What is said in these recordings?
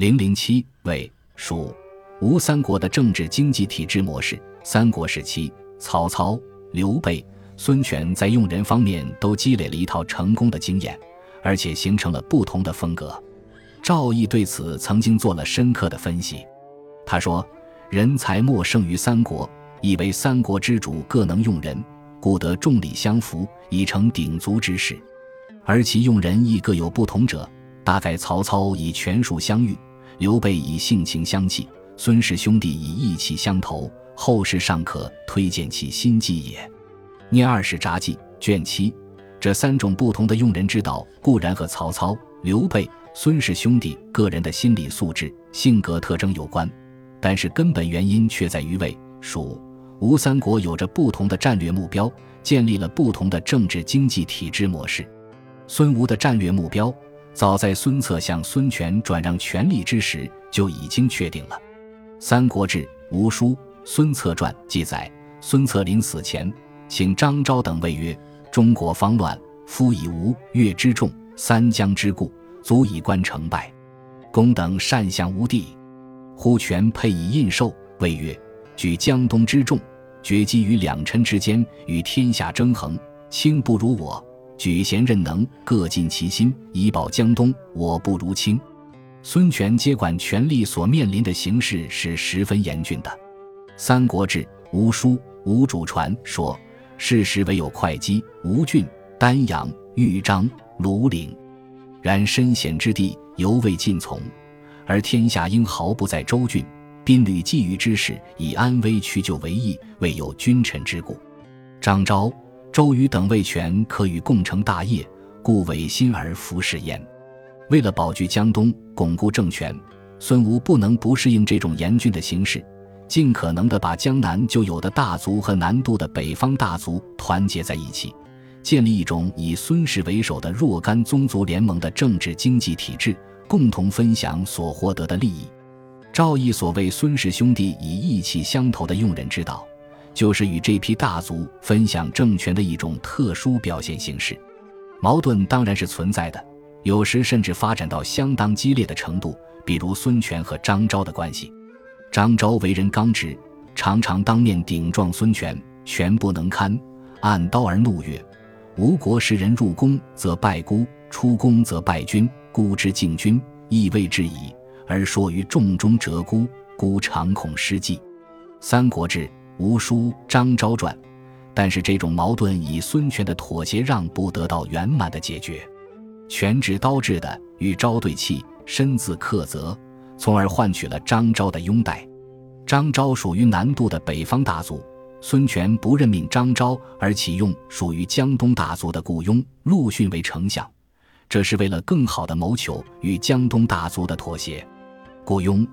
零零七为蜀吴三国的政治经济体制模式。三国时期，曹操、刘备、孙权在用人方面都积累了一套成功的经验，而且形成了不同的风格。赵翼对此曾经做了深刻的分析。他说：“人才莫胜于三国，以为三国之主各能用人，故得众里相扶，以成鼎足之势。而其用人亦各有不同者，大概曹操以权术相遇，刘备以性情相契，孙氏兄弟以义气相投。后世尚可推荐其心计也。”《聂二世札记》卷七，这三种不同的用人之道，固然和曹操、刘备。孙氏兄弟个人的心理素质、性格特征有关，但是根本原因却在于魏、蜀、吴三国有着不同的战略目标，建立了不同的政治经济体制模式。孙吴的战略目标，早在孙策向孙权转让权力之时就已经确定了。《三国志·吴书·孙策传》记载，孙策临死前，请张昭等谓曰：“中国方乱，夫以吴越之众，三江之固。”足以观成败，公等善降吴地，忽权配以印绶，谓曰：“举江东之众，决击于两臣之间，与天下争衡。卿不如我，举贤任能，各尽其心，以保江东。我不如卿。”孙权接管权力所面临的形势是十分严峻的，《三国志·吴书·吴主传》说：“事时唯有会稽、吴郡、丹阳、豫章、庐陵。”然身险之地犹未尽从，而天下应毫不在州郡，兵履觊觎之势，以安危屈就为宜，未有君臣之故。张昭、周瑜等魏权可与共成大业，故违心而服侍焉。为了保据江东，巩固政权，孙吴不能不适应这种严峻的形势，尽可能的把江南就有的大族和南渡的北方大族团结在一起。建立一种以孙氏为首的若干宗族联盟的政治经济体制，共同分享所获得的利益。赵毅所谓孙氏兄弟以义气相投的用人之道，就是与这批大族分享政权的一种特殊表现形式。矛盾当然是存在的，有时甚至发展到相当激烈的程度，比如孙权和张昭的关系。张昭为人刚直，常常当面顶撞孙权，权不能堪，按刀而怒曰。吴国时人入宫，则拜孤；出宫则拜君。孤之敬君，亦未至矣。而说于众中折孤，孤常恐失计。《三国志·吴书·张昭传》。但是这种矛盾以孙权的妥协让步得到圆满的解决。权指刀制的与昭对气，身自克责，从而换取了张昭的拥戴。张昭属于南渡的北方大族。孙权不任命张昭，而启用属于江东大族的雇佣陆逊为丞相，这是为了更好的谋求与江东大族的妥协。雇佣、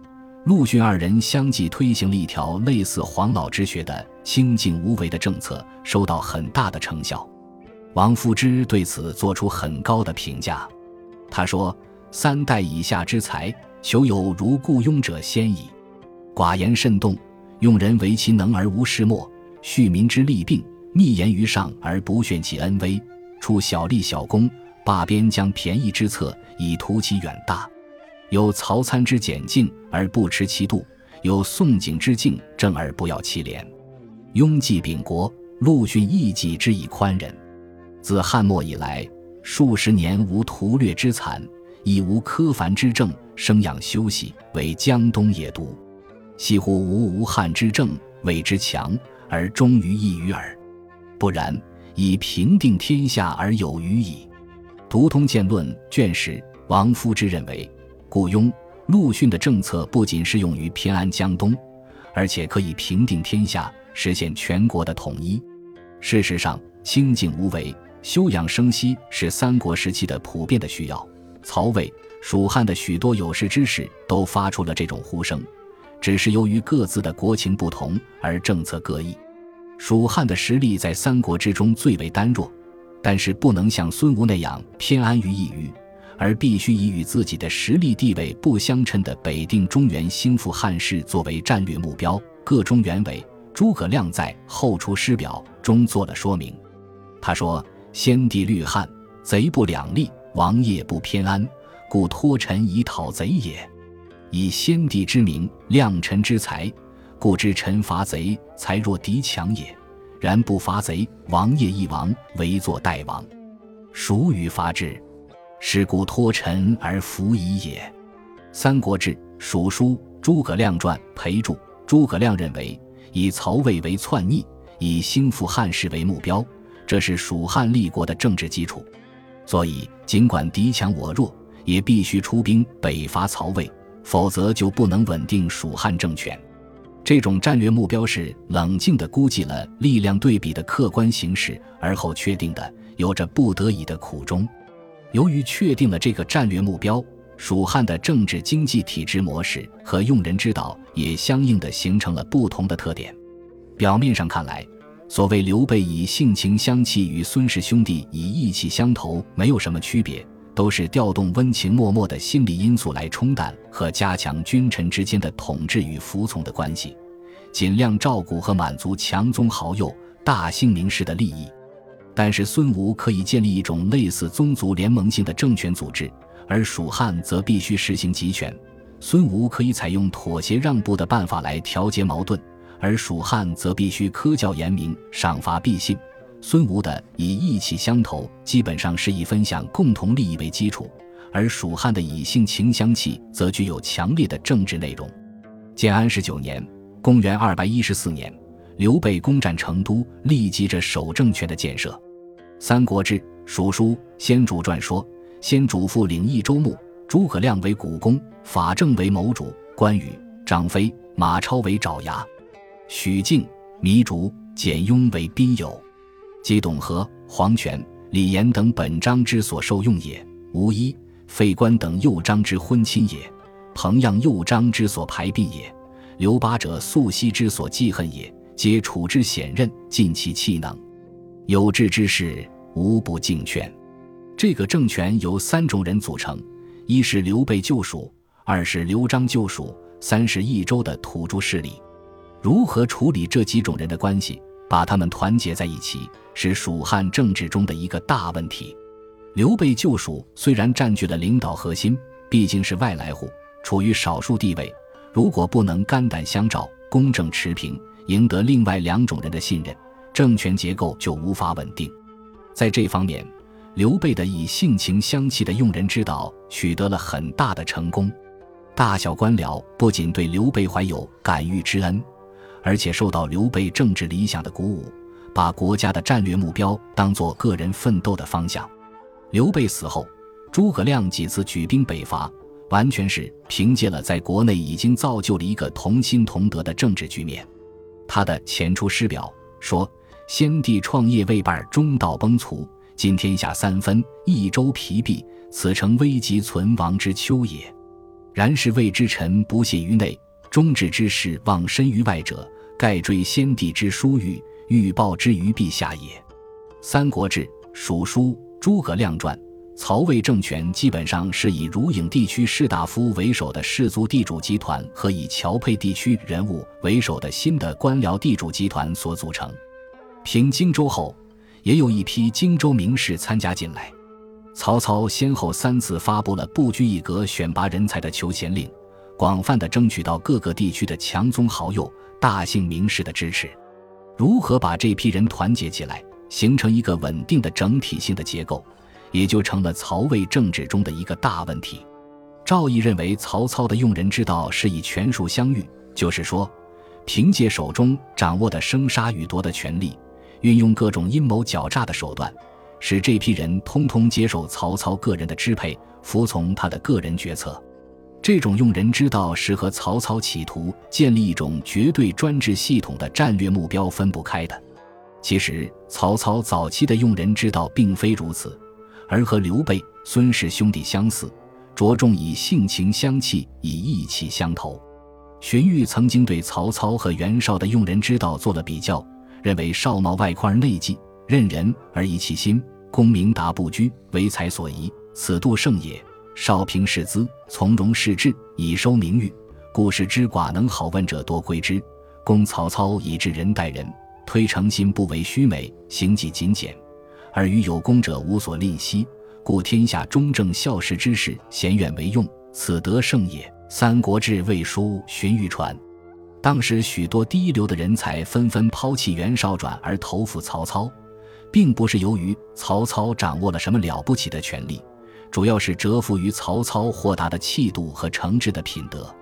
陆逊二人相继推行了一条类似黄老之学的清静无为的政策，收到很大的成效。王夫之对此作出很高的评价，他说：“三代以下之才，求有如雇佣者先矣。寡言慎动，用人为其能而无事末。”恤民之利病，密言于上而不炫其恩威，出小利小功，罢边疆便宜之策，以图其远大。有曹参之简静而不持其度，有宋景之敬正而不要其廉。拥济秉国，陆逊义己之以宽仁。自汉末以来，数十年无屠掠之惨，亦无苛繁之政，生养休息，为江东野毒。惜乎无吴汉之政，谓之强。而终于一隅耳，不然，以平定天下而有余矣。《读通鉴论》卷十，王夫之认为，雇佣陆逊的政策不仅适用于偏安江东，而且可以平定天下，实现全国的统一。事实上，清静无为、休养生息是三国时期的普遍的需要。曹魏、蜀汉的许多有识之士都发出了这种呼声。只是由于各自的国情不同而政策各异，蜀汉的实力在三国之中最为单弱，但是不能像孙吴那样偏安于一隅，而必须以与自己的实力地位不相称的北定中原、兴复汉室作为战略目标。个中原委诸葛亮在《后出师表》中做了说明，他说：“先帝虑汉，贼不两立，王业不偏安，故托臣以讨贼也。”以先帝之名，量臣之才，故知臣伐贼，才若敌强也。然不伐贼，王业亦亡，唯作代王。孰与伐之？是故托臣而服矣也。《三国志·蜀书·诸葛亮传》裴注：诸葛亮认为，以曹魏为篡逆，以兴复汉室为目标，这是蜀汉立国的政治基础。所以，尽管敌强我弱，也必须出兵北伐曹魏，否则就不能稳定蜀汉政权。这种战略目标是冷静地估计了力量对比的客观形势，而后确定的，有着不得已的苦衷。由于确定了这个战略目标，蜀汉的政治经济体制模式和用人之道也相应的形成了不同的特点。表面上看来，所谓刘备以性情相契与孙氏兄弟以义气相投没有什么区别，都是调动温情脉脉的心理因素来冲淡和加强君臣之间的统治与服从的关系，尽量照顾和满足强宗豪右、大姓名士的利益。但是孙吴可以建立一种类似宗族联盟性的政权组织，而蜀汉则必须实行集权。孙吴可以采用妥协让步的办法来调节矛盾。而蜀汉则必须科教严明，赏罚必信。孙吴的以义气相投，基本上是以分享共同利益为基础；而蜀汉的以性情相契，则具有强烈的政治内容。建安十九年（公元214年），刘备攻占成都，立即着守政权的建设。《三国志·蜀书·先主传》说：“先主父领益州牧，诸葛亮为股肱，法正为谋主，关羽、张飞、马超为爪牙。”许靖、糜竺、简雍为宾友，即董和、黄权、李严等本章之所受用也；吴一、费观等右章之婚亲也；彭样右章之所排并也；刘巴者素昔之所记恨也。皆处之险任，尽其气能，有志之士无不敬劝。这个政权由三种人组成：一是刘备救蜀，二是刘璋救蜀，三是益州的土著势力。如何处理这几种人的关系，把他们团结在一起，是蜀汉政治中的一个大问题。刘备救蜀虽然占据了领导核心，毕竟是外来户，处于少数地位。如果不能肝胆相照、公正持平，赢得另外两种人的信任，政权结构就无法稳定。在这方面，刘备的以性情相契的用人之道取得了很大的成功。大小官僚不仅对刘备怀有感遇之恩。而且受到刘备政治理想的鼓舞，把国家的战略目标当作个人奋斗的方向。刘备死后，诸葛亮几次举兵北伐，完全是凭借了在国内已经造就了一个同心同德的政治局面。他的《前出师表》说：“先帝创业未半，中道崩殂，今天下三分，益州疲弊，此诚危急存亡之秋也。然是魏之臣不懈于内，忠志之士忘身于外者。”盖追先帝之殊遇，欲报之于陛下也。《三国志·蜀书·诸葛亮传》：曹魏政权基本上是以汝颍地区士大夫为首的氏族地主集团和以侨沛地区人物为首的新的官僚地主集团所组成。平荆州后，也有一批荆州名士参加进来。曹操先后三次发布了不拘一格选拔人才的求贤令，广泛的争取到各个地区的强宗豪右。大姓名士的支持，如何把这批人团结起来，形成一个稳定的整体性的结构，也就成了曹魏政治中的一个大问题。赵毅认为，曹操的用人之道是以权术相遇，就是说，凭借手中掌握的生杀予夺的权力，运用各种阴谋狡诈的手段，使这批人通通接受曹操个人的支配，服从他的个人决策。这种用人之道是和曹操企图建立一种绝对专制系统的战略目标分不开的。其实，曹操早期的用人之道并非如此，而和刘备、孙氏兄弟相似，着重以性情相契，以义气相投。荀彧曾经对曹操和袁绍的用人之道做了比较，认为少冒外宽而内忌，任人而遗其心，功名达不居，为才所宜，此度胜也。少平世资，从容视志，以收名誉。故事之寡能好问者多归之。公曹操以至人待人，推诚信不为虚美，行己谨俭，而与有功者无所吝惜。故天下忠正孝事之士，贤远为用，此德胜也。三国志》魏书荀彧传。当时许多第一流的人才纷纷抛弃袁绍转而投附曹操，并不是由于曹操掌握了什么了不起的权力，主要是折服于曹操豁达的气度和诚挚的品德。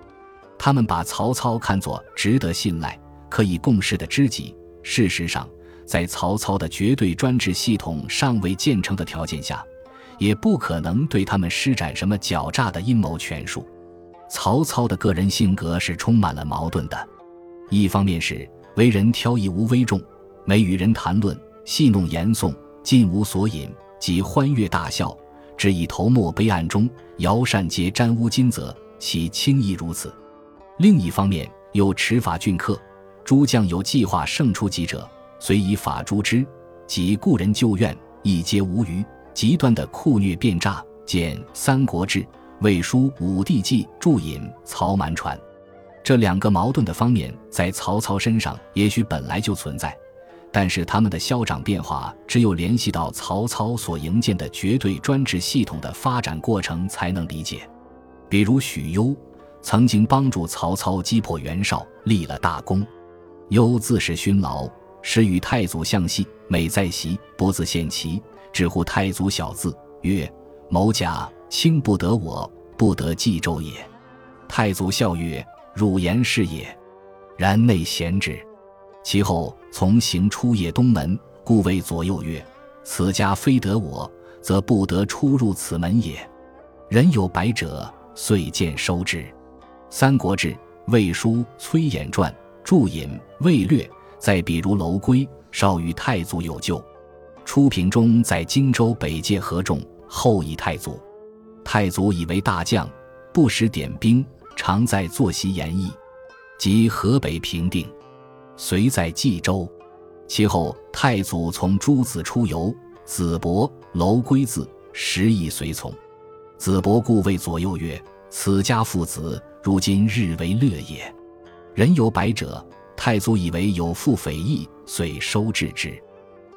他们把曹操看作值得信赖、可以共事的知己。事实上，在曹操的绝对专制系统尚未建成的条件下，也不可能对他们施展什么狡诈的阴谋权术。曹操的个人性格是充满了矛盾的。一方面是为人挑逸无威重，每与人谈论戏弄言颂，尽无所隐，即欢悦大笑，只以头没悲暗中，摇扇皆沾污金泽，其轻易如此。另一方面又持法峻刻，诸将有计划胜出击者，虽以法诛之，即故人旧怨亦皆无余。极端的酷虐变诈，见《三国志·魏书·武帝纪注引曹瞒传》。这两个矛盾的方面在曹操身上也许本来就存在，但是他们的消长变化只有联系到曹操所营建的绝对专制系统的发展过程才能理解。比如许攸曾经帮助曹操击破袁绍，立了大功。攸自是勋劳，时与太祖相戏，每在席不自献旗，只呼太祖小字，曰：“某甲卿不得我，不得冀州也。”太祖笑曰。汝言是也，然内贤之。其后从行出谒东门，故谓左右曰：“此家非得我，则不得出入此门也。”人有百者，遂见收之。《三国志·魏书·崔琰传》注引魏略，再比如楼归，少与太祖有旧。初平中在荆州北界合众，后以太祖。太祖以为大将，不时点兵。常在坐席言议，及河北平定，遂在冀州。其后太祖从诸子出游，子伯、楼归子时亦随从。子伯故谓左右曰：“此家父子，如今日为乐也。”人有百者，太祖以为有负匪意，遂收治之。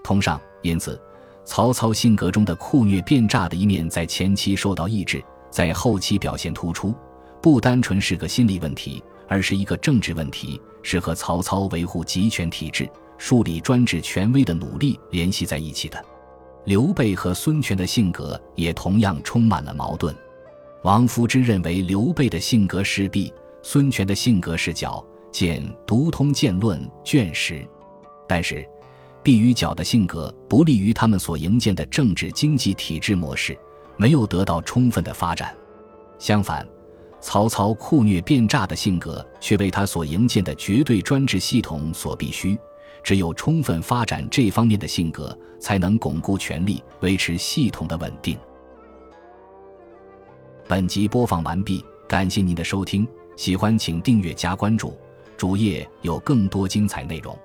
通上，因此曹操性格中的酷虐变诈的一面，在前期受到抑制，在后期表现突出。不单纯是个心理问题，而是一个政治问题，是和曹操维护集权体制、树立专制权威的努力联系在一起的。刘备和孙权的性格也同样充满了矛盾。王夫之认为刘备的性格是弊，孙权的性格是狡，见《独通鉴论》卷十。但是，弊与角的性格不利于他们所营建的政治经济体制模式，没有得到充分的发展。相反，曹操酷虐变诈的性格，却为他所营建的绝对专制系统所必须。只有充分发展这方面的性格，才能巩固权力，维持系统的稳定。本集播放完毕，感谢您的收听，喜欢请订阅加关注，主页有更多精彩内容。